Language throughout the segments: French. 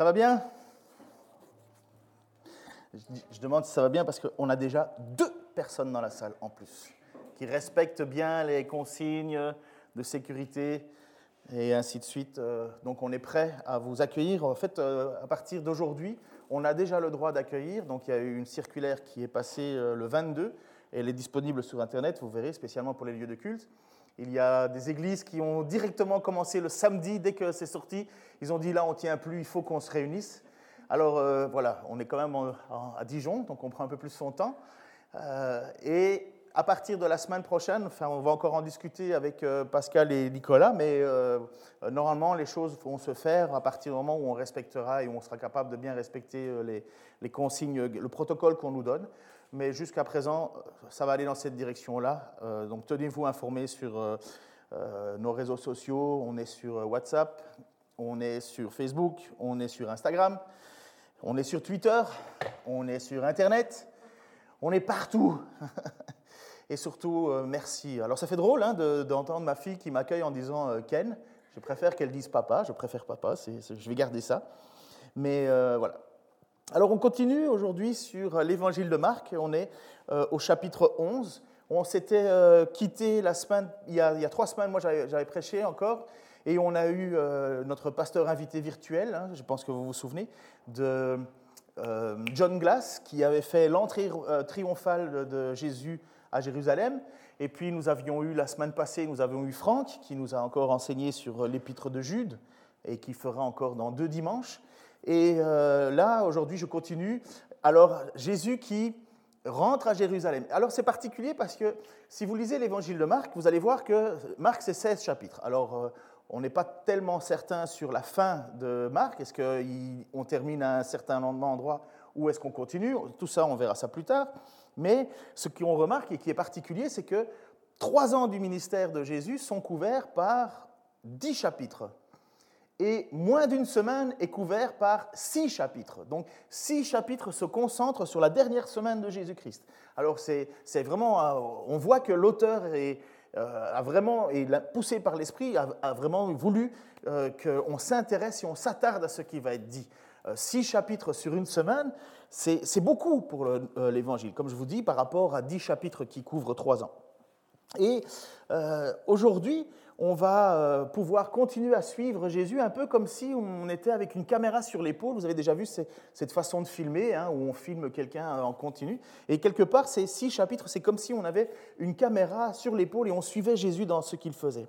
Ça va bien? Je, demande si ça va bien parce qu'on a déjà deux personnes dans la salle en plus qui respectent bien les consignes de sécurité et ainsi de suite. Euh, donc on est prêt à vous accueillir. En fait, euh, à partir d'aujourd'hui, on a déjà le droit d'accueillir. Donc il y a eu une circulaire qui est passée euh, le 22 et elle est disponible sur Internet, vous verrez, spécialement pour les lieux de culte. Il y a des églises qui ont directement commencé le samedi, dès que c'est sorti. Ils ont dit là, on tient plus, il faut qu'on se réunisse. Alors euh, voilà, on est quand même à Dijon, donc on prend un peu plus son temps. Euh, et à partir de la semaine prochaine, enfin, on va encore en discuter avec euh, Pascal et Nicolas, mais normalement, les choses vont se faire à partir du moment où on respectera et où on sera capable de bien respecter les consignes, le protocole qu'on nous donne mais jusqu'à présent, ça va aller dans cette direction-là. Euh, donc tenez-vous informés sur euh, euh, nos réseaux sociaux. On est sur WhatsApp, on est sur Facebook, on est sur Instagram, on est sur Twitter, on est sur Internet, on est partout. Et surtout, merci. Alors ça fait drôle hein, d'entendre ma fille qui m'accueille en disant Ken. Je préfère qu'elle dise papa, je préfère papa, je vais garder ça. Mais voilà, alors on continue aujourd'hui sur l'évangile de Marc, on est euh, au chapitre 11. On s'était euh, quitté la semaine, il y, a, trois semaines, moi j'avais prêché encore, et on a eu euh, notre pasteur invité virtuel, hein, je pense que vous vous souvenez, de John Glass, qui avait fait l'entrée triomphale de Jésus à Jérusalem. Et puis nous avions eu la semaine passée, nous avions eu Franck, qui nous a encore enseigné sur l'épître de Jude, et qui fera encore dans deux dimanches. Et euh, là, aujourd'hui, je continue. Alors, Jésus qui rentre à Jérusalem. Alors, c'est particulier parce que si vous lisez l'évangile de Marc, vous allez voir que Marc, c'est 16 chapitres. Alors, euh, on n'est pas tellement certain sur la fin de Marc. Est-ce qu'on termine à un certain endroit ou est-ce qu'on continue? Tout ça, on verra ça plus tard. Mais ce qu'on remarque et qui est particulier, c'est que trois ans du ministère de Jésus sont couverts par dix chapitres et moins d'une semaine est couvert par six chapitres. Donc six chapitres se concentrent sur la dernière semaine de Jésus-Christ. Alors c'est vraiment, euh, on voit que l'auteur euh, a vraiment, et poussé par l'Esprit, a, vraiment voulu euh, qu'on s'intéresse et on s'attarde à ce qui va être dit. six chapitres sur une semaine, c'est beaucoup pour l'Évangile, comme je vous dis, par rapport à dix chapitres qui couvrent trois ans. Et aujourd'hui, on va euh, pouvoir continuer à suivre Jésus un peu comme si on était avec une caméra sur l'épaule. Vous avez déjà vu cette façon de filmer, hein, où on filme quelqu'un en continu. Et quelque part, ces six chapitres, c'est comme si on avait une caméra sur l'épaule et on suivait Jésus dans ce qu'il faisait.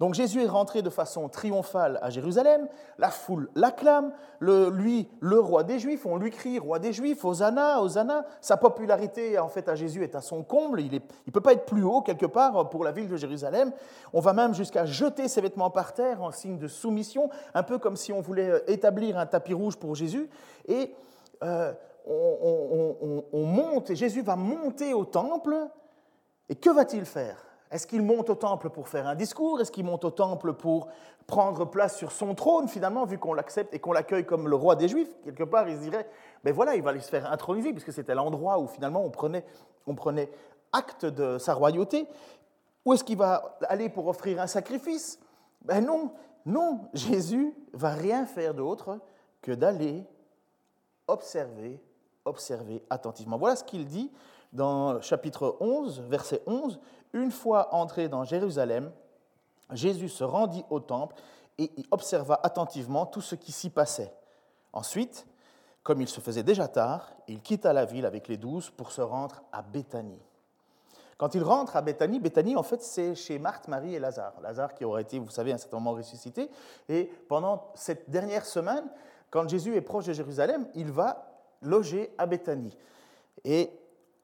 Donc Jésus est rentré de façon triomphale à Jérusalem, la foule l'acclame, lui, le roi des Juifs, on lui crie roi des Juifs, Hosanna, Hosanna. Sa popularité en fait à Jésus est à son comble, il ne peut pas être plus haut quelque part pour la ville de Jérusalem. On va même jusqu'à jeter ses vêtements par terre en signe de soumission, un peu comme si on voulait établir un tapis rouge pour Jésus. Et euh, on monte, et Jésus va monter au temple, et que va-t-il faire? Est-ce qu'il monte au temple pour faire un discours? Est-ce qu'il monte au temple pour prendre place sur son trône, finalement, vu qu'on l'accepte et qu'on l'accueille comme le roi des Juifs? Quelque part, il se dirait, ben voilà, il va se faire introniser, puisque c'était l'endroit où finalement on prenait, on prenait acte de sa royauté. Ou est-ce qu'il va aller pour offrir un sacrifice? Ben non, non, Jésus va rien faire d'autre que d'aller observer, observer attentivement. Voilà ce qu'il dit dans chapitre 11, verset 11, une fois entré dans Jérusalem, Jésus se rendit au temple et y observa attentivement tout ce qui s'y passait. Ensuite, comme il se faisait déjà tard, il quitta la ville avec les douze pour se rendre à Béthanie. Quand il rentre à Béthanie, Béthanie, en fait, c'est chez Marthe, Marie et Lazare. Lazare qui aurait été, vous savez, à un certain moment ressuscité. Et pendant cette dernière semaine, quand Jésus est proche de Jérusalem, il va loger à Béthanie. Et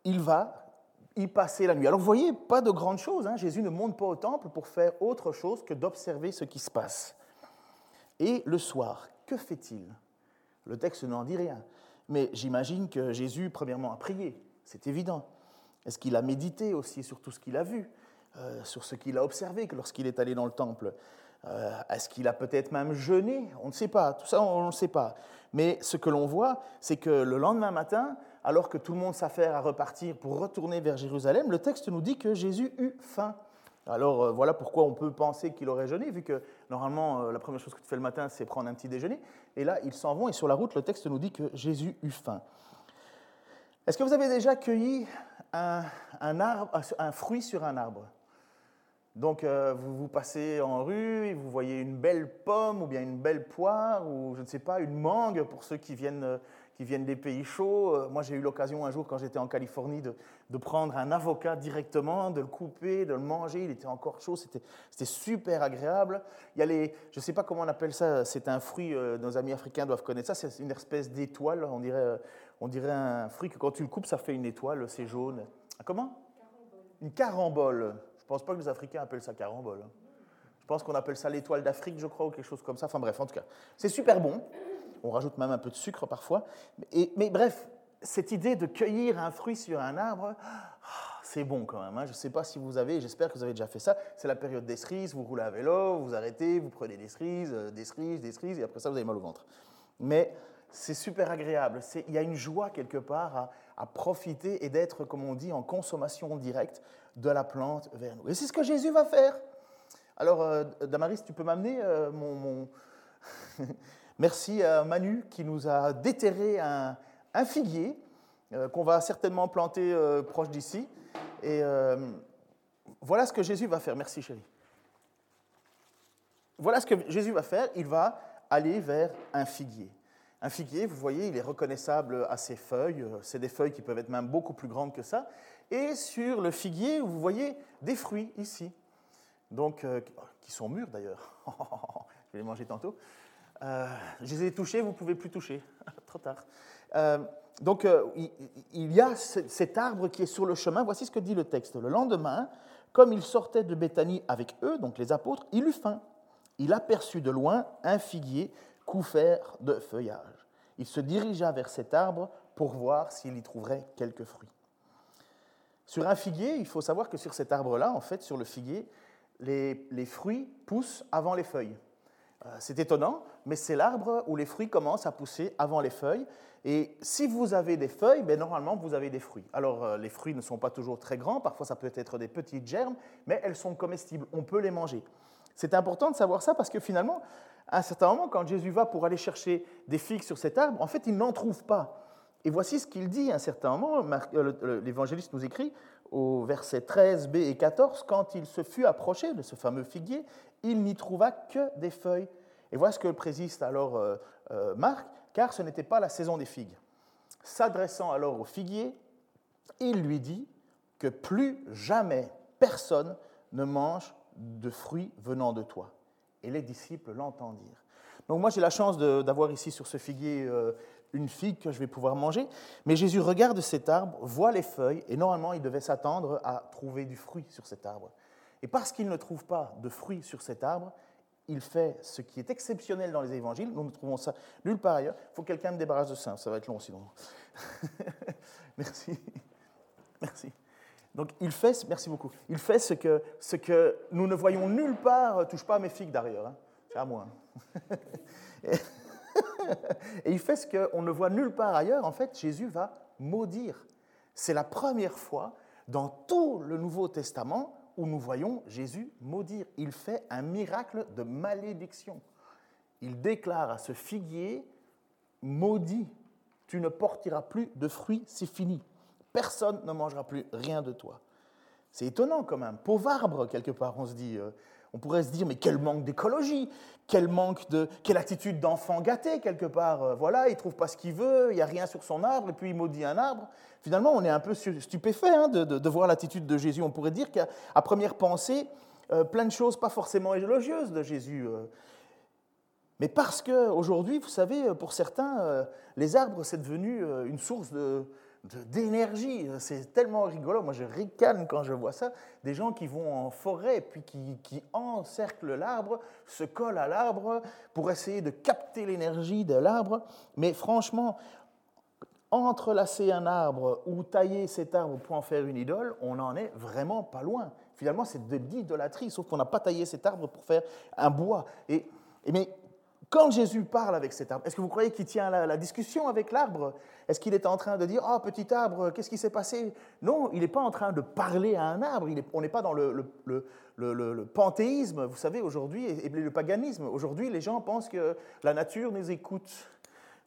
il va y passer la nuit. Alors vous voyez, pas de grande chose. Hein. Jésus ne monte pas au temple pour faire autre chose que d'observer ce qui se passe. Et le soir, que fait-il? Le texte n'en dit rien. Mais j'imagine que Jésus, premièrement, a prié, c'est évident. Est-ce qu'il a médité aussi sur tout ce qu'il a vu, euh, sur ce qu'il a observé lorsqu'il est allé dans le temple? Euh, Est-ce qu'il a peut-être même jeûné? On ne sait pas, tout ça on ne sait pas. Mais ce que l'on voit, c'est que le lendemain matin, alors que tout le monde s'affaire à repartir pour retourner vers Jérusalem, le texte nous dit que Jésus eut faim. Alors euh, voilà pourquoi on peut penser qu'il aurait jeûné, vu que normalement euh, la première chose que tu fais le matin, c'est prendre un petit déjeuner. Et là, ils s'en vont et sur la route, le texte nous dit que Jésus eut faim. Est-ce que vous avez déjà cueilli un, un fruit sur un arbre? Donc, euh, vous, vous passez en rue et vous voyez une belle pomme ou bien une belle poire ou je ne sais pas, une mangue pour ceux qui viennent qui viennent des pays chauds. Euh, moi, j'ai eu l'occasion un jour, quand j'étais en Californie, de, de, prendre un avocat directement, de le couper, de le manger. Il était encore chaud, c'était super agréable. Il y a les, je ne sais pas comment on appelle ça, c'est un fruit, euh, nos amis africains doivent connaître ça, c'est une espèce d'étoile, on dirait, euh, on dirait un fruit que quand tu le coupes, ça fait une étoile, c'est jaune. Ah, comment? Une carambole. Je ne pense pas que les Africains appellent ça carambole. Je pense qu'on appelle ça l'étoile d'Afrique, je crois, ou quelque chose comme ça. Enfin bref, en tout cas, c'est super bon. On rajoute même un peu de sucre parfois. mais bref, cette idée de cueillir un fruit sur un arbre, ah, c'est bon quand même. Hein. Je ne sais pas si vous avez, j'espère que vous avez déjà fait ça. C'est la période des cerises, vous roulez à vélo, vous arrêtez, vous prenez des cerises, euh, des cerises, des cerises, et après ça, vous avez mal au ventre. Mais c'est super agréable. Il y a une joie quelque part à, profiter et d'être, comme on dit, en consommation directe de la plante vers nous. Et c'est ce que Jésus va faire. Alors, euh, Damaris, tu peux m'amener euh, mon... Merci à Manu qui nous a déterré un, figuier euh, qu'on va certainement planter euh, proche d'ici. Et euh, voilà ce que Jésus va faire. Merci chérie. Voilà ce que Jésus va faire. Il va aller vers un figuier. Un figuier, vous voyez, il est reconnaissable à ses feuilles. C'est des feuilles qui peuvent être même beaucoup plus grandes que ça. Et sur le figuier, vous voyez des fruits ici. Donc, qui sont mûrs d'ailleurs. Je vais les manger tantôt. Euh, je les ai touchés, vous ne pouvez plus toucher. Trop tard. Euh, donc, euh, il y a cet arbre qui est sur le chemin. Voici ce que dit le texte. Le lendemain, comme il sortait de Béthanie avec eux, donc les apôtres, il eut faim. Il aperçut de loin un figuier couvert de feuillage. Il se dirigea vers cet arbre pour voir s'il y trouverait quelques fruits. Sur un figuier, il faut savoir que sur cet arbre-là, en fait, sur le figuier, les fruits poussent avant les feuilles. Euh, c'est étonnant, mais c'est l'arbre où les fruits commencent à pousser avant les feuilles. Et si vous avez des feuilles, ben normalement, vous avez des fruits. Alors, euh, les fruits ne sont pas toujours très grands, parfois ça peut être des petites germes, mais elles sont comestibles, on peut les manger. C'est important de savoir ça parce que finalement, à un certain moment, quand Jésus va pour aller chercher des figues sur cet arbre, en fait, il n'en trouve pas. Et voici ce qu'il dit à un certain moment, euh, l'évangéliste nous écrit au verset 13b et 14, quand il se fut approché de ce fameux figuier, il n'y trouva que des feuilles. Et voilà ce que présiste alors euh, euh, Marc, car ce n'était pas la saison des figues. S'adressant alors au figuier, il lui dit que plus jamais personne ne mange de fruits venant de toi. Et les disciples l'entendirent. Donc moi j'ai la chance d'avoir ici sur ce figuier euh, une figue que je vais pouvoir manger, mais Jésus regarde cet arbre, voit les feuilles, et normalement il devait s'attendre à trouver du fruit sur cet arbre. Et parce qu'il ne trouve pas de fruits sur cet arbre, il fait ce qui est exceptionnel dans les évangiles. Nous ne trouvons ça nulle part ailleurs. Il faut que quelqu'un me débarrasse de ça, ça va être long sinon. merci. Merci. Donc il fait, merci beaucoup, il fait ce que, ce que nous ne voyons nulle part, touche pas à mes figues d'ailleurs, hein. c'est à moi. et il fait ce qu'on ne voit nulle part ailleurs, en fait Jésus va maudire. C'est la première fois dans tout le Nouveau Testament où nous voyons Jésus maudire. Il fait un miracle de malédiction. Il déclare à ce figuier, maudit, tu ne porteras plus de fruits, c'est fini. Personne ne mangera plus rien de toi. C'est étonnant quand même. Pauvre arbre, quelque part, on se dit. Euh, on pourrait se dire, mais quel manque d'écologie, quel manque de, quelle attitude d'enfant gâté quelque part. Euh, voilà, il trouve pas ce qu'il veut, il n'y a rien sur son arbre, et puis il maudit un arbre. Finalement, on est un peu stupéfait hein, de, voir l'attitude de Jésus. On pourrait dire qu'à première pensée, euh, plein de choses pas forcément élogieuses de Jésus. Euh. Mais parce qu'aujourd'hui, vous savez, pour certains, les arbres, c'est devenu une source de, d'énergie. C'est tellement rigolo. Moi, je ricane quand je vois ça. Des gens qui vont en forêt, puis qui, encerclent l'arbre, se collent à l'arbre pour essayer de capter l'énergie de l'arbre. Mais franchement, entrelacer un arbre ou tailler cet arbre pour en faire une idole, on n'en est vraiment pas loin. Finalement, c'est de l'idolâtrie, sauf qu'on n'a pas taillé cet arbre pour faire un bois. Et mais quand Jésus parle avec cet arbre, est-ce que vous croyez qu'il tient la, discussion avec l'arbre? Est-ce qu'il est en train de dire Oh, petit arbre, qu'est-ce qui s'est passé? Non, il n'est pas en train de parler à un arbre. on n'est pas dans le, panthéisme, vous savez, aujourd'hui, et, le paganisme. Aujourd'hui, les gens pensent que la nature nous écoute.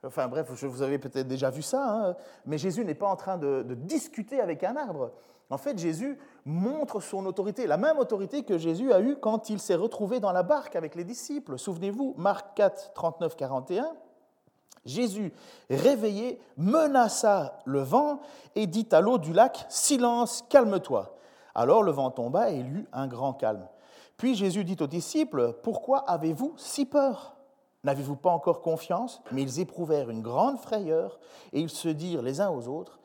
Enfin bref, vous avez peut-être déjà vu ça, hein, mais Jésus n'est pas en train de discuter avec un arbre. En fait, Jésus montre son autorité, la même autorité que Jésus a eue quand il s'est retrouvé dans la barque avec les disciples. Souvenez-vous, Marc 4, 39, 41. Jésus, réveillé, menaça le vent et dit à l'eau du lac, Silence, calme-toi. Alors le vent tomba et il eut un grand calme. Puis Jésus dit aux disciples, Pourquoi avez-vous si peur? N'avez-vous pas encore confiance? Mais ils éprouvèrent une grande frayeur et ils se dirent les uns aux autres,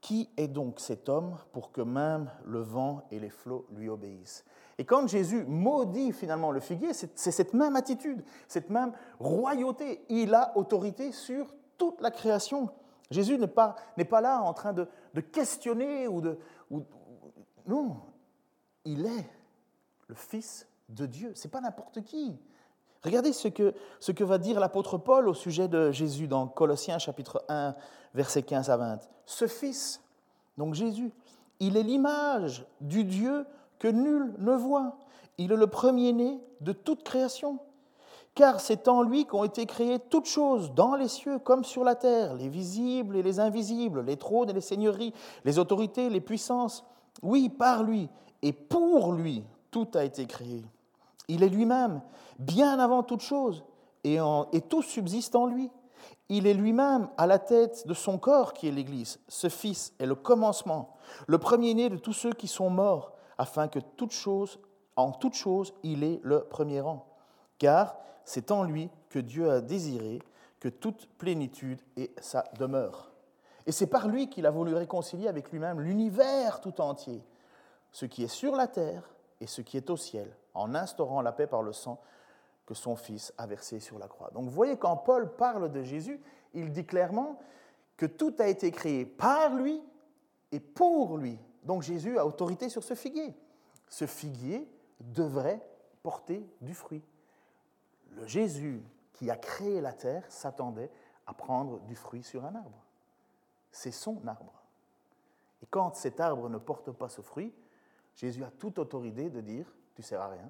qui est donc cet homme pour que même le vent et les flots lui obéissent? Et quand Jésus maudit finalement le figuier, c'est cette même attitude, cette même royauté. Il a autorité sur toute la création. Jésus n'est pas, là en train de, questionner ou de... non, il est le Fils de Dieu. Ce n'est pas n'importe qui. Regardez ce que, ce que va dire l'apôtre Paul au sujet de Jésus dans Colossiens chapitre 1, versets 15 à 20. Ce Fils, donc Jésus, il est l'image du Dieu que nul ne voit. Il est le premier-né de toute création. Car c'est en lui qu'ont été créées toutes choses, dans les cieux comme sur la terre, les visibles et les invisibles, les trônes et les seigneuries, les autorités, les puissances. Oui, par lui et pour lui, tout a été créé. Il est lui-même, bien avant toute chose, et, tout subsiste en lui. Il est lui-même à la tête de son corps qui est l'Église. Ce Fils est le commencement, le premier-né de tous ceux qui sont morts, afin que en toute chose, il est le premier rang. Car c'est en lui que Dieu a désiré que toute plénitude ait sa demeure. Et c'est par lui qu'il a voulu réconcilier avec lui-même l'univers tout entier, ce qui est sur la terre et ce qui est au ciel, en instaurant la paix par le sang que son Fils a versé sur la croix. Donc vous voyez, quand Paul parle de Jésus, il dit clairement que tout a été créé par lui et pour lui. Donc Jésus a autorité sur ce figuier. Ce figuier devrait porter du fruit. Le Jésus qui a créé la terre s'attendait à prendre du fruit sur un arbre. C'est son arbre. Et quand cet arbre ne porte pas ce fruit, Jésus a toute autorité de dire, tu ne sers à rien,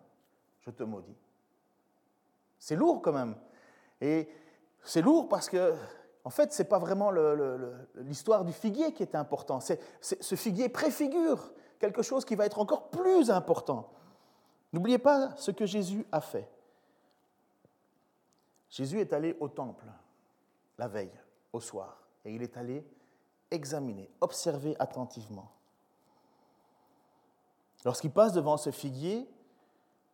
je te maudis. C'est lourd quand même. Et c'est lourd parce que, en fait, ce n'est pas vraiment l'histoire du figuier qui est important. C'est, ce figuier préfigure quelque chose qui va être encore plus important. N'oubliez pas ce que Jésus a fait. Jésus est allé au temple la veille, au soir, et il est allé examiner, observer attentivement. Lorsqu'il passe devant ce figuier,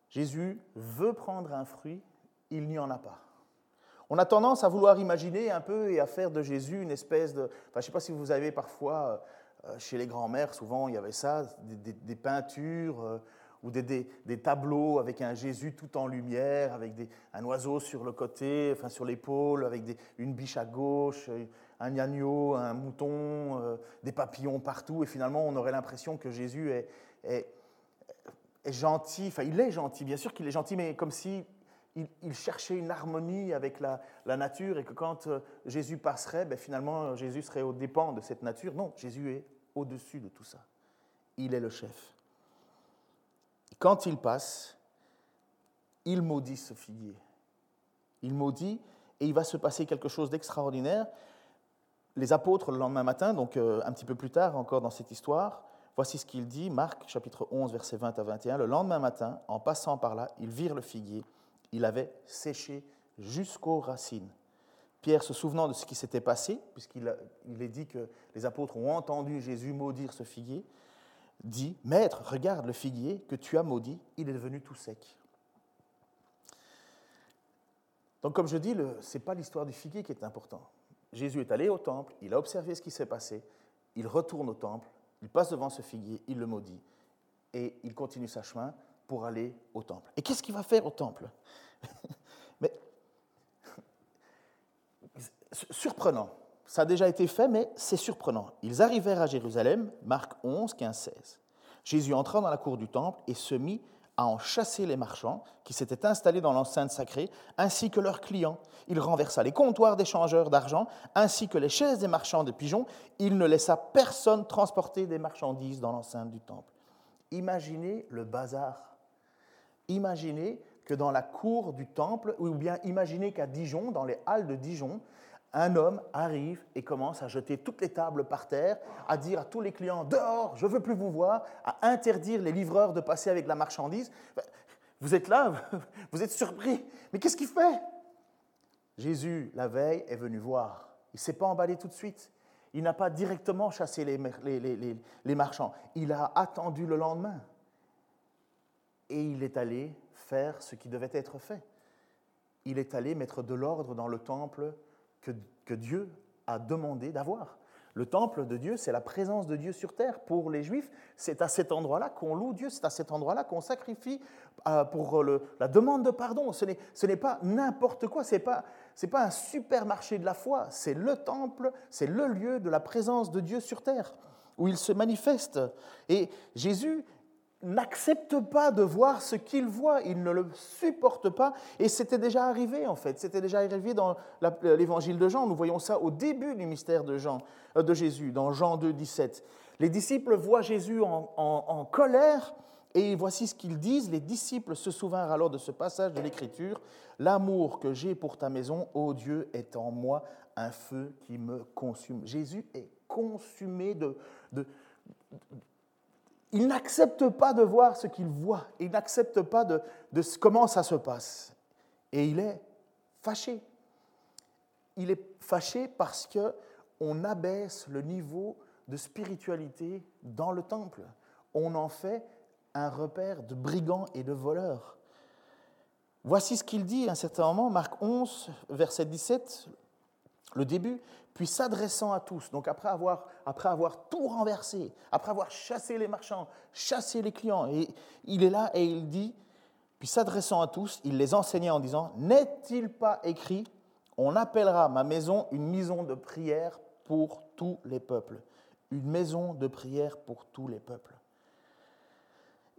Jésus veut prendre un fruit, il n'y en a pas. On a tendance à vouloir imaginer un peu et à faire de Jésus une espèce de... Enfin, je ne sais pas si vous avez parfois, euh, chez les grands-mères, souvent il y avait ça, des, peintures euh, ou des, tableaux avec un Jésus tout en lumière, avec un oiseau sur le côté, enfin sur l'épaule, avec une biche à gauche, un agneau, un mouton, euh, des papillons partout, et finalement on aurait l'impression que Jésus est, gentil, enfin il est gentil, bien sûr qu'il est gentil, mais comme si il, cherchait une harmonie avec la, nature et que quand euh, Jésus passerait, ben finalement Jésus serait au dépens de cette nature. Non, Jésus est au-dessus de tout ça. Il est le chef. Quand il passe, il maudit ce figuier. Il maudit et il va se passer quelque chose d'extraordinaire. Les apôtres, le lendemain matin, donc euh, un petit peu plus tard encore dans cette histoire, Voici ce qu'il dit, Marc chapitre 11, versets 20 à 21. Le lendemain matin, en passant par là, ils virent le figuier. Il avait séché jusqu'aux racines. Pierre, se souvenant de ce qui s'était passé, puisqu'il est dit que les apôtres ont entendu Jésus maudire ce figuier, dit, Maître, regarde le figuier que tu as maudit, il est devenu tout sec. Donc comme je dis, ce n'est pas l'histoire du figuier qui est important. Jésus est allé au temple, il a observé ce qui s'est passé, il retourne au temple, il passe devant ce figuier, il le maudit, et il continue sa chemin pour aller au temple. Et qu'est-ce qu'il va faire au temple? Mais surprenant. Ça a déjà été fait, mais c'est surprenant. Ils arrivèrent à Jérusalem, Marc 11, 15, 16. Jésus entra dans la cour du temple et se mit à en chasser les marchands qui s'étaient installés dans l'enceinte sacrée, ainsi que leurs clients. Il renversa les comptoirs des changeurs d'argent, ainsi que les chaises des marchands de pigeons. Il ne laissa personne transporter des marchandises dans l'enceinte du temple. Imaginez le bazar. Imaginez que dans la cour du temple, ou bien imaginez qu'à Dijon, dans les halles de Dijon, un homme arrive et commence à jeter toutes les tables par terre, à dire à tous les clients dehors, je veux plus vous voir, à interdire les livreurs de passer avec la marchandise. Vous êtes là, vous êtes surpris, mais qu'est-ce qu'il fait? Jésus, la veille, est venu voir. Il ne s'est pas emballé tout de suite. Il n'a pas directement chassé les, marchands. Il a attendu le lendemain. Et il est allé faire ce qui devait être fait. Il est allé mettre de l'ordre dans le temple que, Dieu a demandé d'avoir. Le temple de Dieu, c'est la présence de Dieu sur terre. Pour les Juifs, c'est à cet endroit-là qu'on loue Dieu, c'est à cet endroit-là qu'on sacrifie euh, pour la demande de pardon. Ce n'est pas n'importe quoi, ce n'est pas, pas un supermarché de la foi, c'est le temple, c'est le lieu de la présence de Dieu sur terre, où il se manifeste. Et Jésus n'accepte pas de voir ce qu'il voit, il ne le supporte pas, et c'était déjà arrivé en fait, c'était déjà arrivé dans l'évangile de Jean, nous voyons ça au début du mystère de, Jean, euh, de Jésus, dans Jean 2, 17. Les disciples voient Jésus en, colère, et voici ce qu'ils disent, les disciples se souvinrent alors de ce passage de l'Écriture, L'amour que j'ai pour ta maison, ô Dieu, est en moi un feu qui me consume. Jésus est consumé de, de il n'accepte pas de voir ce qu'il voit, il n'accepte pas de, comment ça se passe. Et il est fâché. Il est fâché parce qu'on abaisse le niveau de spiritualité dans le temple. On en fait un repère de brigands et de voleurs. Voici ce qu'il dit à un certain moment, Marc 11, verset 17, le début puis s'adressant à tous, donc après avoir, tout renversé, après avoir chassé les marchands, chassé les clients, il est là et il dit, puis s'adressant à tous, il les enseignait en disant, n'est-il pas écrit, on appellera ma maison une maison de prière pour tous les peuples, une maison de prière pour tous les peuples.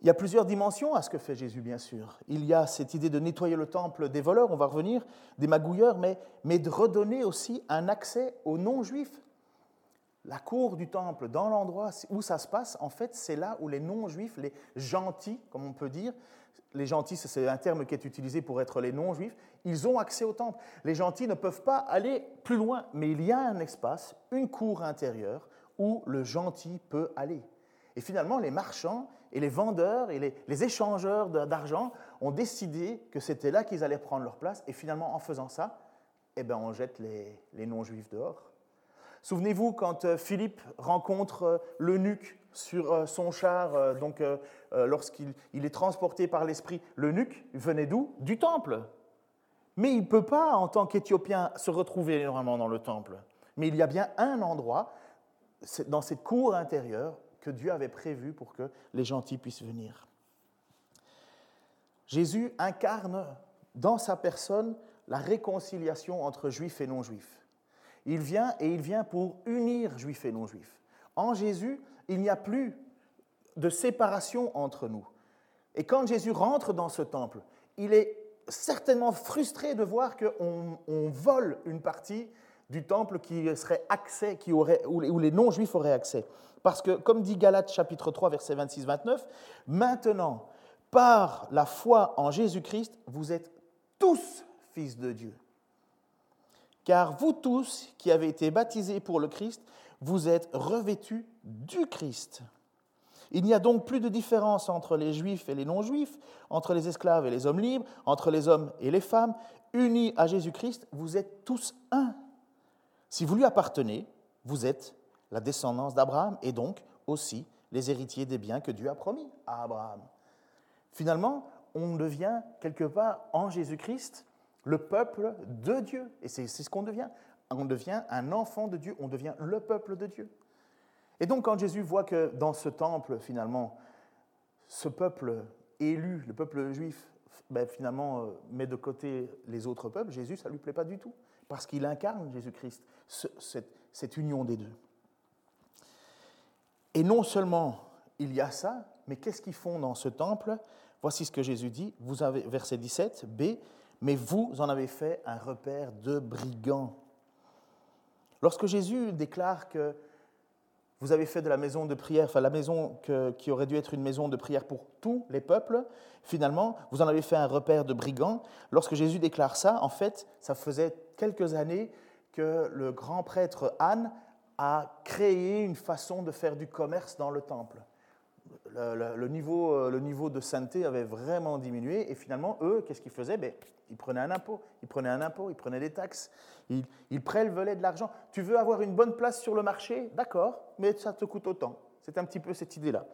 Il y a plusieurs dimensions à ce que fait Jésus, bien sûr. Il y a cette idée de nettoyer le temple des voleurs, on va revenir, des magouilleurs, mais, de redonner aussi un accès aux non-juifs. La cour du temple, dans l'endroit où ça se passe, en fait, c'est là où les non-juifs, les gentils, comme on peut dire, les gentils, c'est un terme qui est utilisé pour être les non-juifs, ils ont accès au temple. Les gentils ne peuvent pas aller plus loin, mais il y a un espace, une cour intérieure, où le gentil peut aller. Et finalement, les marchands et les vendeurs et les, échangeurs d'argent ont décidé que c'était là qu'ils allaient prendre leur place. Et finalement, en faisant ça, eh ben, on jette les, non-juifs dehors. Souvenez-vous quand euh, Philippe rencontre euh, l'eunuque sur euh, son char, donc lorsqu'il est transporté par l'esprit, l'eunuque venait d'où? Du temple. Mais il ne peut pas, en tant qu'Éthiopien, se retrouver normalement dans le temple. Mais il y a bien un endroit, dans cette cour intérieure, que Dieu avait prévu pour que les gentils puissent venir. Jésus incarne dans sa personne la réconciliation entre juifs et non-juifs. Il vient et il vient pour unir juifs et non-juifs. En Jésus, il n'y a plus de séparation entre nous. Et quand Jésus rentre dans ce temple, il est certainement frustré de voir qu'on on vole une partie du temple qui serait accès, qui aurait, où les non-juifs auraient accès. Parce que, comme dit Galates chapitre 3, verset 26-29, maintenant, par la foi en Jésus-Christ, vous êtes tous fils de Dieu. Car vous tous qui avez été baptisés pour le Christ, vous êtes revêtus du Christ. Il n'y a donc plus de différence entre les juifs et les non-juifs, entre les esclaves et les hommes libres, entre les hommes et les femmes. Unis à Jésus-Christ, vous êtes tous un. Si vous lui appartenez, vous êtes la descendance d'Abraham et donc aussi les héritiers des biens que Dieu a promis à Abraham. Finalement, on devient quelque part en Jésus-Christ le peuple de Dieu. Et c'est ce qu'on devient. On devient un enfant de Dieu, on devient le peuple de Dieu. Et donc quand Jésus voit que dans ce temple, finalement, ce peuple élu, le peuple juif, ben, finalement euh, met de côté les autres peuples, Jésus, ça ne lui plaît pas du tout, parce qu'il incarne Jésus-Christ, cette, cette union des deux. Et non seulement il y a ça, mais qu'est-ce qu'ils font dans ce temple? Voici ce que Jésus dit, vous avez, verset 17, B, mais vous en avez fait un repère de brigands. Lorsque Jésus déclare que vous avez fait de la maison de prière, enfin la maison qui aurait dû être une maison de prière pour tous les peuples, finalement, vous en avez fait un repère de brigands. Lorsque Jésus déclare ça, en fait, ça faisait quelques années que le grand prêtre Anne a créé une façon de faire du commerce dans le temple. Le, niveau, euh, le niveau de sainteté avait vraiment diminué et finalement, eux, qu'est-ce qu'ils faisaient? Ben, Ils prenaient un impôt, ils prenaient un impôt, ils prenaient des taxes, ils, ils prélevaient de l'argent. Tu veux avoir une bonne place sur le marché? D'accord, mais ça te coûte autant. C'est un petit peu cette idée-là.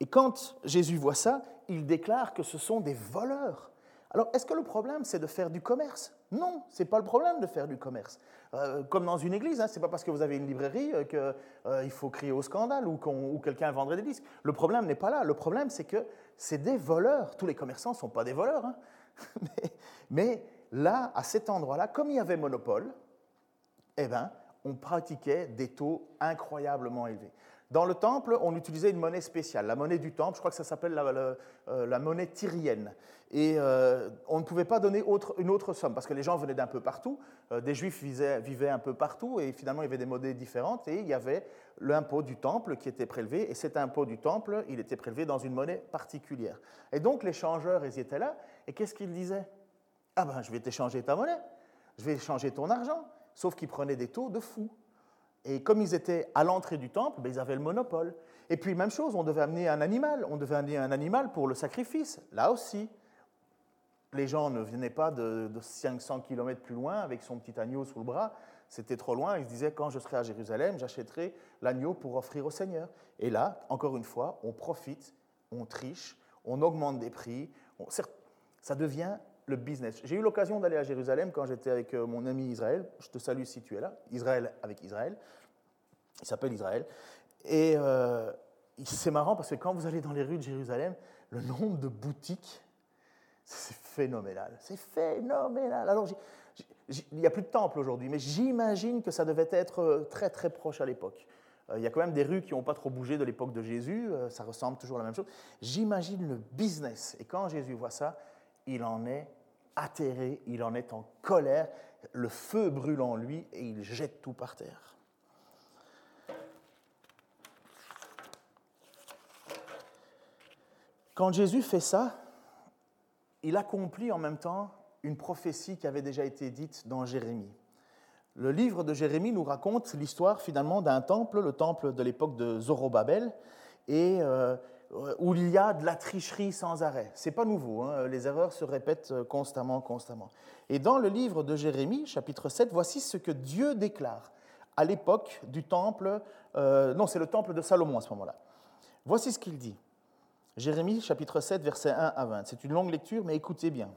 Et quand Jésus voit ça, il déclare que ce sont des voleurs. Alors, est-ce que le problème, c'est de faire du commerce? Non, ce n'est pas le problème de faire du commerce. Euh, comme dans une église, hein, ce n'est pas parce que vous avez une librairie euh, qu'il euh, faut crier au scandale ou, ou quelqu'un vendrait des disques. Le problème n'est pas là. Le problème, c'est que c'est des voleurs. Tous les commerçants ne sont pas des voleurs. Hein. mais, mais, là, à cet endroit-là, comme il y avait monopole, eh ben, on pratiquait des taux incroyablement élevés. Dans le temple, on utilisait une monnaie spéciale, la monnaie du temple, je crois que ça s'appelle la, euh, monnaie tyrienne. Et euh, on ne pouvait pas donner une autre somme, parce que les gens venaient d'un peu partout, euh, des juifs vivaient, un peu partout, et finalement il y avait des monnaies différentes, et il y avait l'impôt du temple qui était prélevé, et cet impôt du temple, il était prélevé dans une monnaie particulière. Et donc les changeurs, ils étaient là, et qu'est-ce qu'ils disaient Ah ben je vais t'échanger ta monnaie, je vais échanger ton argent, sauf qu'ils prenaient des taux de fous. Et comme ils étaient à l'entrée du temple, ben, ils avaient le monopole. Et puis, même chose, on devait amener un animal. On devait amener un animal pour le sacrifice. Là aussi, les gens ne venaient pas de, 500 km plus loin avec son petit agneau sous le bras. C'était trop loin. Ils se disaient, quand je serai à Jérusalem, j'achèterai l'agneau pour offrir au Seigneur. Et là, encore une fois, on profite, on triche, on augmente des prix. ça devient le business. J'ai eu l'occasion d'aller à Jérusalem quand j'étais avec euh, mon ami Israël. Je te salue si tu es là. Israël avec Israël. Il s'appelle Israël. Et euh, c'est marrant parce que quand vous allez dans les rues de Jérusalem, le nombre de boutiques, c'est phénoménal. C'est phénoménal. Alors, il n'y a plus de temple aujourd'hui, mais j'imagine que ça devait être euh, très très proche à l'époque. Il y a quand même des rues qui n'ont pas trop bougé de l'époque de Jésus, ça ressemble toujours à la même chose. J'imagine le business. Et quand Jésus voit ça, il en est atterré, il en est en colère, le feu brûle en lui et il jette tout par terre. Quand Jésus fait ça, il accomplit en même temps une prophétie qui avait déjà été dite dans Jérémie. Le livre de Jérémie nous raconte l'histoire finalement d'un temple, le temple de l'époque de Zorobabel, et euh, où il y a de la tricherie sans arrêt. C'est pas nouveau, hein. les erreurs se répètent euh, constamment, constamment. Et dans le livre de Jérémie, chapitre 7, voici ce que Dieu déclare à l'époque du temple, euh, non, c'est le temple de Salomon à ce moment-là. Voici ce qu'il dit. Jérémie, chapitre 7, versets 1 à 20. C'est une longue lecture, mais écoutez bien.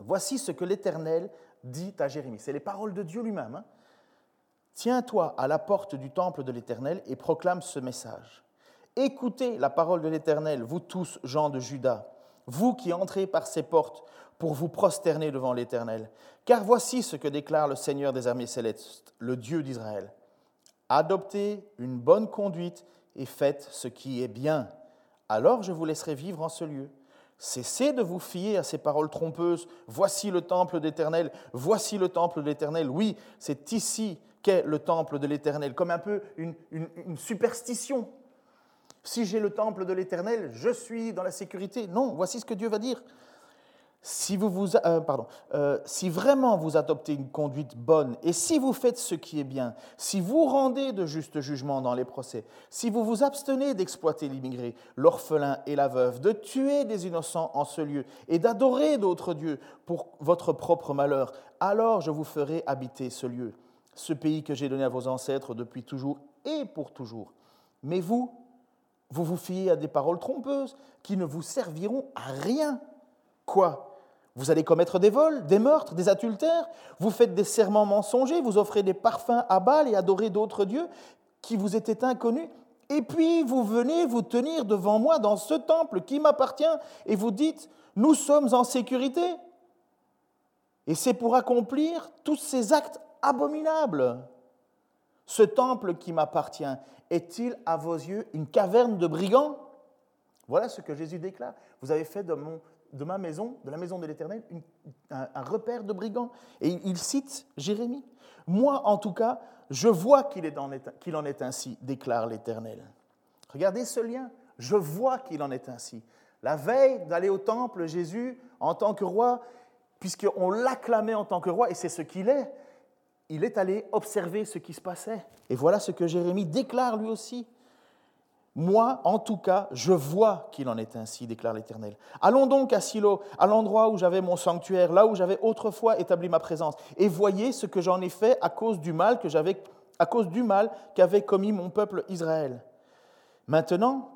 Voici ce que l'Éternel dit à Jérémie. C'est les paroles de Dieu lui-même. Hein. Tiens-toi à la porte du temple de l'Éternel et proclame ce message. Écoutez la parole de l'Éternel, vous tous, gens de Juda, vous qui entrez par ces portes pour vous prosterner devant l'Éternel. Car voici ce que déclare le Seigneur des armées célestes, le Dieu d'Israël. Adoptez une bonne conduite et faites ce qui est bien. Alors je vous laisserai vivre en ce lieu. Cessez de vous fier à ces paroles trompeuses. Voici le temple d'Éternel. Voici le temple de l'Éternel. Oui, c'est ici qu'est le temple de l'Éternel, comme un peu une superstition. Si j'ai le temple de l'Éternel, je suis dans la sécurité. Non, voici ce que Dieu va dire. Si, vous vous, euh, pardon, euh, si vraiment vous adoptez une conduite bonne et si vous faites ce qui est bien, si vous rendez de justes jugements dans les procès, si vous vous abstenez d'exploiter l'immigré, l'orphelin et la veuve, de tuer des innocents en ce lieu et d'adorer d'autres dieux pour votre propre malheur, alors je vous ferai habiter ce lieu, ce pays que j'ai donné à vos ancêtres depuis toujours et pour toujours. Mais vous, vous vous fiez à des paroles trompeuses qui ne vous serviront à rien. Quoi? Vous allez commettre des vols, des meurtres, des adultères? Vous faites des serments mensongers? Vous offrez des parfums à Baal et adorez d'autres dieux qui vous était inconnu. Et puis vous venez vous tenir devant moi dans ce temple qui m'appartient et vous dites, nous sommes en sécurité. Et c'est pour accomplir tous ces actes abominables. Ce temple qui m'appartient est-il à vos yeux une caverne de brigands? Voilà ce que Jésus déclare. Vous avez fait de, ma maison, de la maison de l'Éternel, un, un, repère de brigands. Et il cite Jérémie. Moi, en tout cas, je vois qu'il en est ainsi, déclare l'Éternel. Regardez ce lien. Je vois qu'il en est ainsi. La veille d'aller au temple, Jésus, en tant que roi, puisqu'on l'acclamait en tant que roi, et c'est ce qu'il est, il est allé observer ce qui se passait. Et voilà ce que Jérémie déclare lui aussi. Moi, en tout cas, je vois qu'il en est ainsi, déclare l'Éternel. Allons donc à Silo, à l'endroit où j'avais mon sanctuaire, là où j'avais autrefois établi ma présence, et voyez ce que j'en ai fait à cause du mal que j'avais, à cause du mal qu'avait commis mon peuple Israël. Maintenant,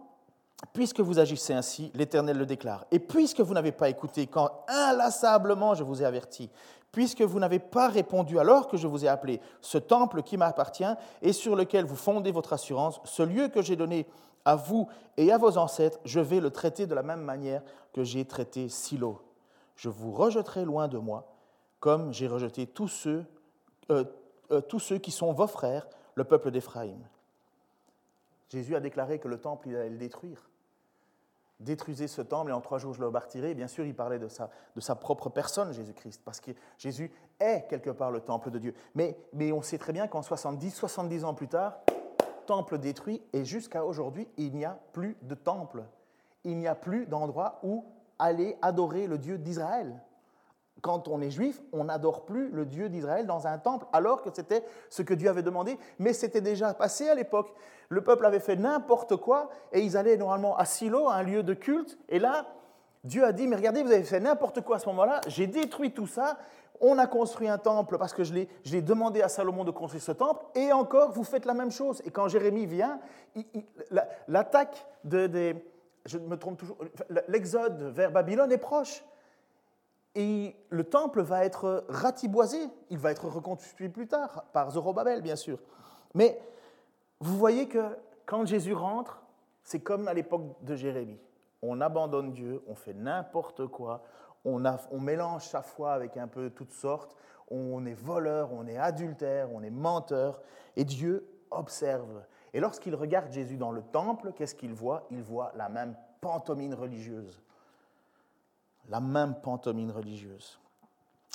puisque vous agissez ainsi, l'Éternel le déclare, et puisque vous n'avez pas écouté quand inlassablement je vous ai averti, puisque vous n'avez pas répondu alors que je vous ai appelé, ce temple qui m'appartient et sur lequel vous fondez votre assurance, ce lieu que j'ai donné à vous et à vos ancêtres, je vais le traiter de la même manière que j'ai traité Silo. Je vous rejetterai loin de moi, comme j'ai rejeté tous ceux, euh, euh, tous ceux qui sont vos frères, le peuple d'Éphraïm. Jésus a déclaré que le temple, il allait le détruire. Détruisez ce temple et en trois jours je le bâtirai. Bien sûr, il parlait de sa, de sa propre personne, Jésus-Christ, parce que Jésus est quelque part le temple de Dieu. Mais, mais on sait très bien qu'en 70, 70 ans plus tard, temple détruit et jusqu'à aujourd'hui, il n'y a plus de temple. Il n'y a plus d'endroit où aller adorer le Dieu d'Israël. Quand on est juif, on n'adore plus le Dieu d'Israël dans un temple, alors que c'était ce que Dieu avait demandé, mais c'était déjà passé à l'époque. Le peuple avait fait n'importe quoi, et ils allaient normalement à Silo, un lieu de culte, et là, Dieu a dit, mais regardez, vous avez fait n'importe quoi à ce moment-là, j'ai détruit tout ça, on a construit un temple parce que je l'ai demandé à Salomon de construire ce temple, et encore, vous faites la même chose. Et quand Jérémie vient, l'attaque de, des... Je me trompe toujours, l'exode vers Babylone est proche. Et le temple va être ratiboisé, il va être reconstruit plus tard, par Zorobabel, bien sûr. Mais vous voyez que quand Jésus rentre, c'est comme à l'époque de Jérémie. On abandonne Dieu, on fait n'importe quoi, on, on, mélange sa foi avec un peu toutes sortes, on est voleur, on est adultère, on est menteur, et Dieu observe. Et lorsqu'il regarde Jésus dans le temple, qu'est-ce qu'il voit? Il voit la même pantomime religieuse. La même pantomime religieuse.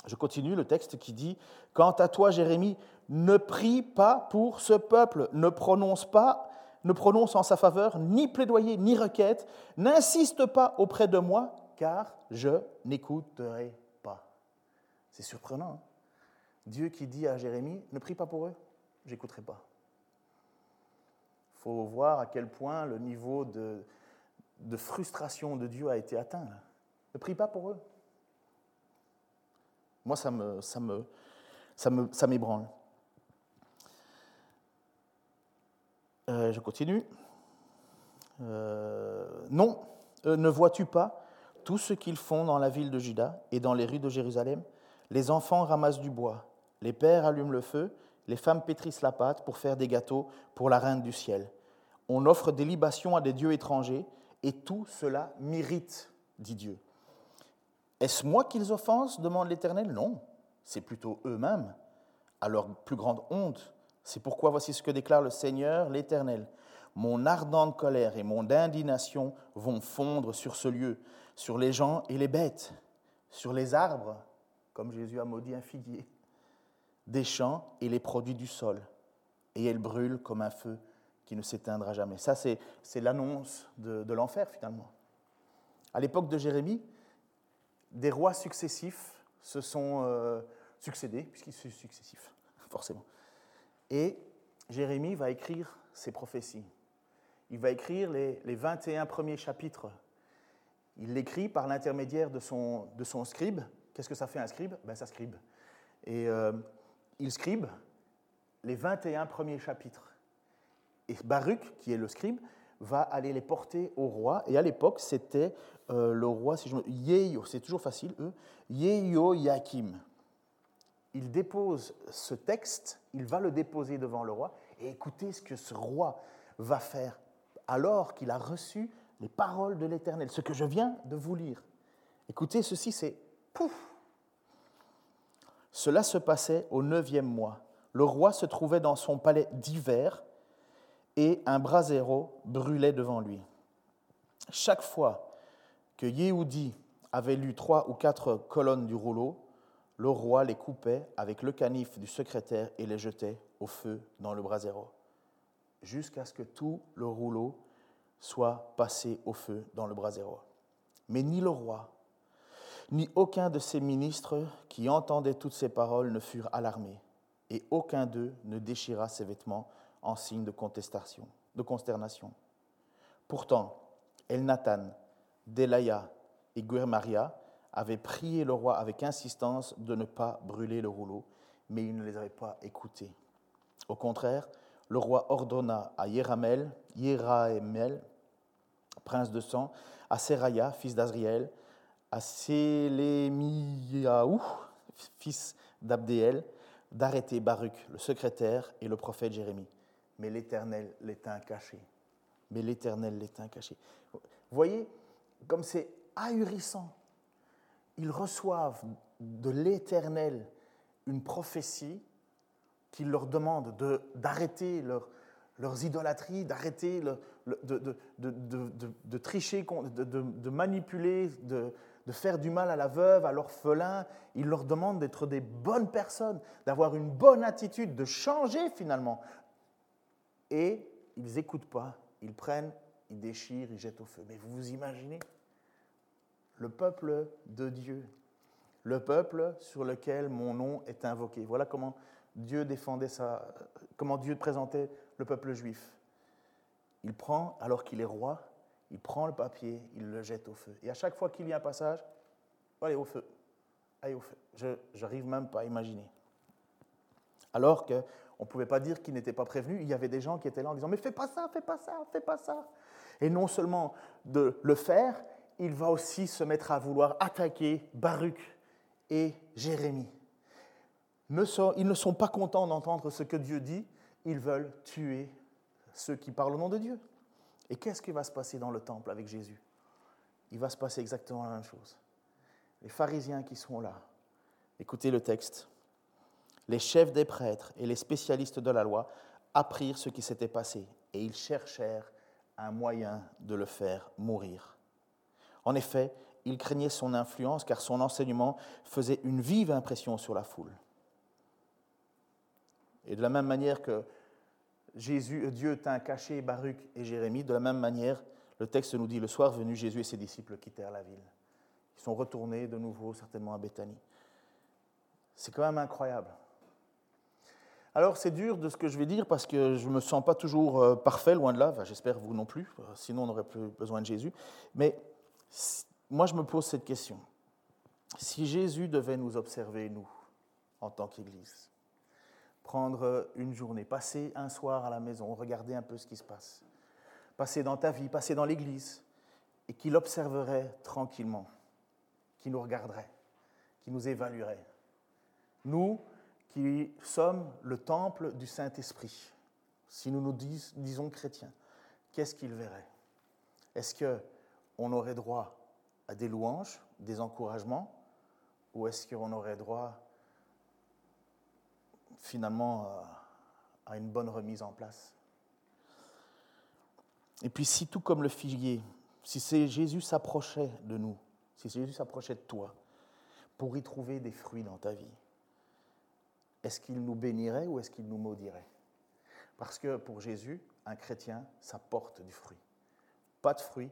Je continue le texte qui dit Quant à toi, Jérémie, ne prie pas pour ce peuple, ne prononce pas, ne prononce en sa faveur ni plaidoyer ni requête, n'insiste pas auprès de moi, car je n'écouterai pas. C'est surprenant. Hein. Dieu qui dit à Jérémie, ne prie pas pour eux, j'écouterai pas. Il faut voir à quel point le niveau de, de frustration de Dieu a été atteint. Ne prie pas pour eux. Moi, ça me, ça ça m'ébranle. Euh, je continue. Euh, non, euh, ne vois-tu pas tout ce qu'ils font dans la ville de Juda et dans les rues de Jérusalem? Les enfants ramassent du bois, les pères allument le feu, les femmes pétrissent la pâte pour faire des gâteaux pour la reine du ciel. On offre des libations à des dieux étrangers, et tout cela m'irrite, dit Dieu. Est-ce moi qu'ils offensent demande l'Éternel? Non, c'est plutôt eux-mêmes, à leur plus grande honte. C'est pourquoi voici ce que déclare le Seigneur, l'Éternel. Mon ardente colère et mon indignation vont fondre sur ce lieu sur les gens et les bêtes, sur les arbres, comme Jésus a maudit un figuier, des champs et les produits du sol. Et elle brûle comme un feu qui ne s'éteindra jamais. Ça, c'est l'annonce de, l'enfer, finalement. À l'époque de Jérémie, des rois successifs se sont euh, succédés, puisqu'ils sont successifs, forcément. Et Jérémie va écrire ses prophéties. Il va écrire les, les 21 premiers chapitres il l'écrit par l'intermédiaire de son, de son scribe. Qu'est-ce que ça fait un scribe? Ben, Ça scribe. Et euh, il scribe les 21 premiers chapitres. Et Baruch, qui est le scribe, va aller les porter au roi. Et à l'époque, c'était euh, le roi, si je me... Yeyo, c'est toujours facile, eux, Yeyo Yakim. Il dépose ce texte, il va le déposer devant le roi, Et écoutez ce que ce roi va faire alors qu'il a reçu les paroles de l'Éternel, ce que je viens de vous lire. Écoutez, ceci c'est pouf. Cela se passait au neuvième mois. Le roi se trouvait dans son palais d'hiver et un brasero brûlait devant lui. Chaque fois que Yehudi avait lu trois ou quatre colonnes du rouleau, le roi les coupait avec le canif du secrétaire et les jetait au feu dans le brasero, jusqu'à ce que tout le rouleau soit passé au feu dans le brasero. Mais ni le roi, ni aucun de ses ministres qui entendaient toutes ces paroles ne furent alarmés, et aucun d'eux ne déchira ses vêtements en signe de contestation, de consternation. Pourtant, Elnathan, Delaya et Guermaria avaient prié le roi avec insistance de ne pas brûler le rouleau, mais il ne les avait pas écoutés. Au contraire, le roi ordonna à Yéramel, Yéraemel, prince de sang, à Seraya, fils d'Azriel, à Sélémiaou, fils d'Abdéel, d'arrêter Baruch, le secrétaire, et le prophète Jérémie. Mais l'Éternel l'éteint caché. Mais l'Éternel l'éteint caché. Vous voyez, comme c'est ahurissant, ils reçoivent de l'Éternel une prophétie qui leur demande d'arrêter leur, leurs idolâtries, d'arrêter de, de, de, tricher, de, manipuler, de, faire du mal à la veuve, à l'orphelin. Il leur demande d'être des bonnes personnes, d'avoir une bonne attitude, de changer finalement. Et ils n'écoutent pas, ils prennent, ils déchirent, ils jettent au feu. Mais vous vous imaginez Le peuple de Dieu, le peuple sur lequel mon nom est invoqué. Voilà comment Dieu défendait ça, comment Dieu présentait le peuple juif. Il prend, alors qu'il est roi, il prend le papier, il le jette au feu. Et à chaque fois qu'il y a un passage, allez au feu, allez au feu. Je n'arrive même pas à imaginer. Alors qu'on ne pouvait pas dire qu'il n'était pas prévenu, il y avait des gens qui étaient là en disant Mais fais pas ça, fais pas ça, fais pas ça. Et non seulement de le faire, il va aussi se mettre à vouloir attaquer Baruch et Jérémie. Ils ne sont pas contents d'entendre ce que Dieu dit, ils veulent tuer ceux qui parlent au nom de Dieu. Et qu'est-ce qui va se passer dans le temple avec Jésus? Il va se passer exactement la même chose. Les pharisiens qui sont là, écoutez le texte, les chefs des prêtres et les spécialistes de la loi apprirent ce qui s'était passé et ils cherchèrent un moyen de le faire mourir. En effet, ils craignaient son influence car son enseignement faisait une vive impression sur la foule. Et de la même manière que Jésus, Dieu tint caché Baruch et Jérémie, de la même manière, le texte nous dit, le soir venu, Jésus et ses disciples quittèrent la ville. Ils sont retournés de nouveau certainement à Béthanie. C'est quand même incroyable. Alors c'est dur de ce que je vais dire parce que je ne me sens pas toujours euh, parfait, loin de là, j'espère vous non plus, sinon on n'aurait plus besoin de Jésus. Mais moi je me pose cette question. Si Jésus devait nous observer, nous, en tant qu'Église, prendre une journée, passer un soir à la maison, regarder un peu ce qui se passe, passer dans ta vie, passer dans l'église, et qu'il observerait tranquillement, qui nous regarderait, qui nous évaluerait. Nous qui sommes le temple du Saint-Esprit, si nous nous disons chrétiens, qu'est-ce qu'il verrait? Est-ce qu'on aurait droit à des louanges, des encouragements, ou est-ce qu'on aurait droit finalement à une bonne remise en place? Et puis si tout comme le figuier, si Jésus s'approchait de nous, si Jésus s'approchait de toi pour y trouver des fruits dans ta vie, est-ce qu'il nous bénirait ou est-ce qu'il nous maudirait? Parce que pour Jésus, un chrétien, ça porte du fruit. Pas de fruit,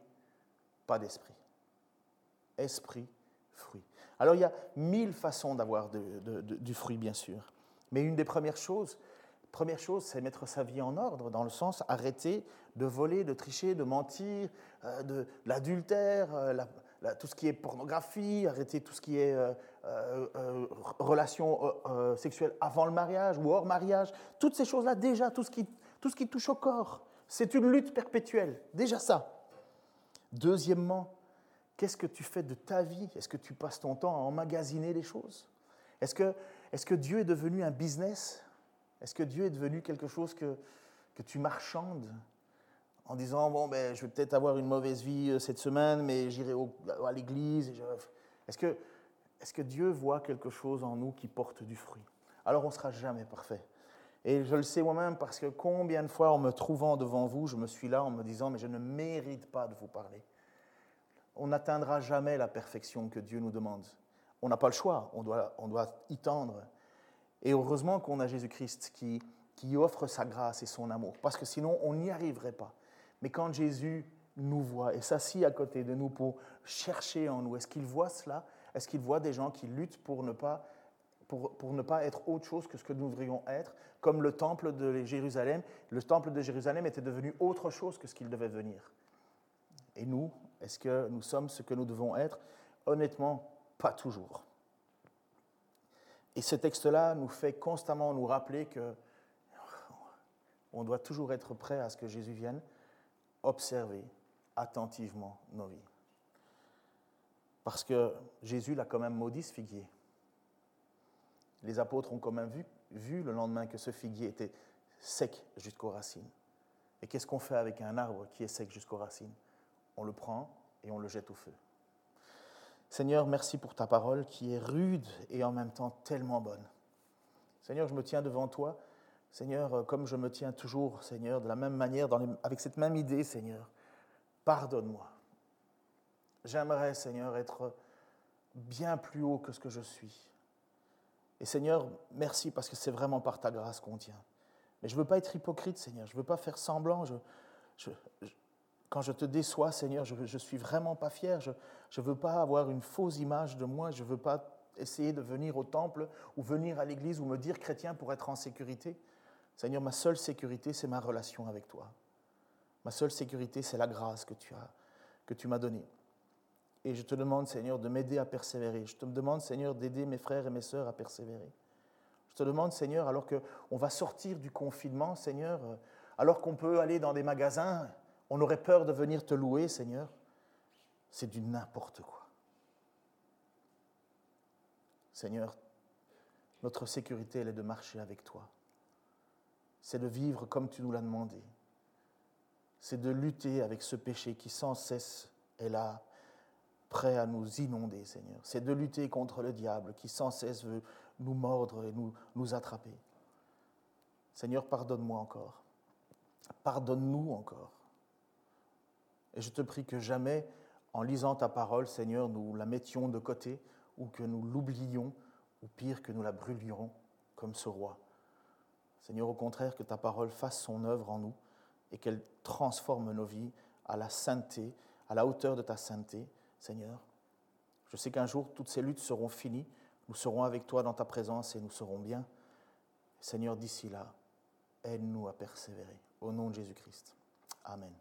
pas d'esprit. Esprit, fruit. Alors il y a mille façons d'avoir du fruit, bien sûr. Mais une des premières choses, première chose, c'est mettre sa vie en ordre, dans le sens arrêter de voler, de tricher, de mentir, euh, de, l'adultère, euh, tout ce qui est pornographie, arrêter tout ce qui est euh, relations sexuelles avant le mariage ou hors mariage. Toutes ces choses-là, déjà, tout ce, qui, tout ce qui touche au corps, c'est une lutte perpétuelle. Déjà ça. Deuxièmement, qu'est-ce que tu fais de ta vie? Est-ce que tu passes ton temps à emmagasiner les choses? Est-ce que est-ce que Dieu est devenu un business? Est-ce que Dieu est devenu quelque chose que que tu marchandes? En disant Bon, ben, je vais peut-être avoir une mauvaise vie euh, cette semaine, mais j'irai à l'église. Est-ce que, est que Dieu voit quelque chose en nous qui porte du fruit? Alors on sera jamais parfait. Et je le sais moi-même parce que combien de fois, en me trouvant devant vous, je me suis là en me disant Mais je ne mérite pas de vous parler. On n'atteindra jamais la perfection que Dieu nous demande. On n'a pas le choix, on doit, on doit y tendre. Et heureusement qu'on a Jésus-Christ qui, qui offre sa grâce et son amour, parce que sinon on n'y arriverait pas. Mais quand Jésus nous voit et s'assit à côté de nous pour chercher en nous, est-ce qu'il voit cela? Est-ce qu'il voit des gens qui luttent pour ne, pas, pour, pour ne pas être autre chose que ce que nous devrions être? Comme le temple de Jérusalem, le temple de Jérusalem était devenu autre chose que ce qu'il devait devenir. Et nous, est-ce que nous sommes ce que nous devons être? Honnêtement, pas toujours. Et ce texte-là nous fait constamment nous rappeler que on doit toujours être prêt à ce que Jésus vienne observer attentivement nos vies. Parce que Jésus l'a quand même maudit ce figuier. Les apôtres ont quand même vu, vu le lendemain que ce figuier était sec jusqu'aux racines. Et qu'est-ce qu'on fait avec un arbre qui est sec jusqu'aux racines? On le prend et on le jette au feu. Seigneur, merci pour ta parole qui est rude et en même temps tellement bonne. Seigneur, je me tiens devant toi, Seigneur, euh, comme je me tiens toujours, Seigneur, de la même manière, avec cette même idée, Seigneur. Pardonne-moi. J'aimerais, Seigneur, être bien plus haut que ce que je suis. Et Seigneur, merci parce que c'est vraiment par ta grâce qu'on tient. Mais je ne veux pas être hypocrite, Seigneur. Je ne veux pas faire semblant. quand je te déçois, Seigneur, je ne suis vraiment pas fier. Je ne veux pas avoir une fausse image de moi. Je ne veux pas essayer de venir au temple ou venir à l'église ou me dire chrétien pour être en sécurité. Seigneur, ma seule sécurité, c'est ma relation avec toi. Ma seule sécurité, c'est la grâce que tu as, que tu m'as donnée. Et je te demande, Seigneur, de m'aider à persévérer. Je te demande, Seigneur, d'aider mes frères et mes sœurs à persévérer. Je te demande, Seigneur, alors qu'on va sortir du confinement, Seigneur, alors qu'on peut aller dans des magasins on aurait peur de venir te louer, Seigneur. C'est du n'importe quoi. Seigneur, notre sécurité, elle est de marcher avec toi. C'est de vivre comme tu nous l'as demandé. C'est de lutter avec ce péché qui sans cesse est là, prêt à nous inonder, Seigneur. C'est de lutter contre le diable qui sans cesse veut nous mordre et nous, attraper. Seigneur, pardonne-moi encore. Pardonne-nous encore. Et je te prie que jamais, en lisant ta parole, Seigneur, nous la mettions de côté ou que nous l'oublions, ou pire, que nous la brûlions comme ce roi. Seigneur, au contraire, que ta parole fasse son œuvre en nous et qu'elle transforme nos vies à la sainteté, à la hauteur de ta sainteté, Seigneur. Je sais qu'un jour, toutes ces luttes seront finies. Nous serons avec toi dans ta présence et nous serons bien. Seigneur, d'ici là, aide-nous à persévérer. Au nom de Jésus-Christ. Amen.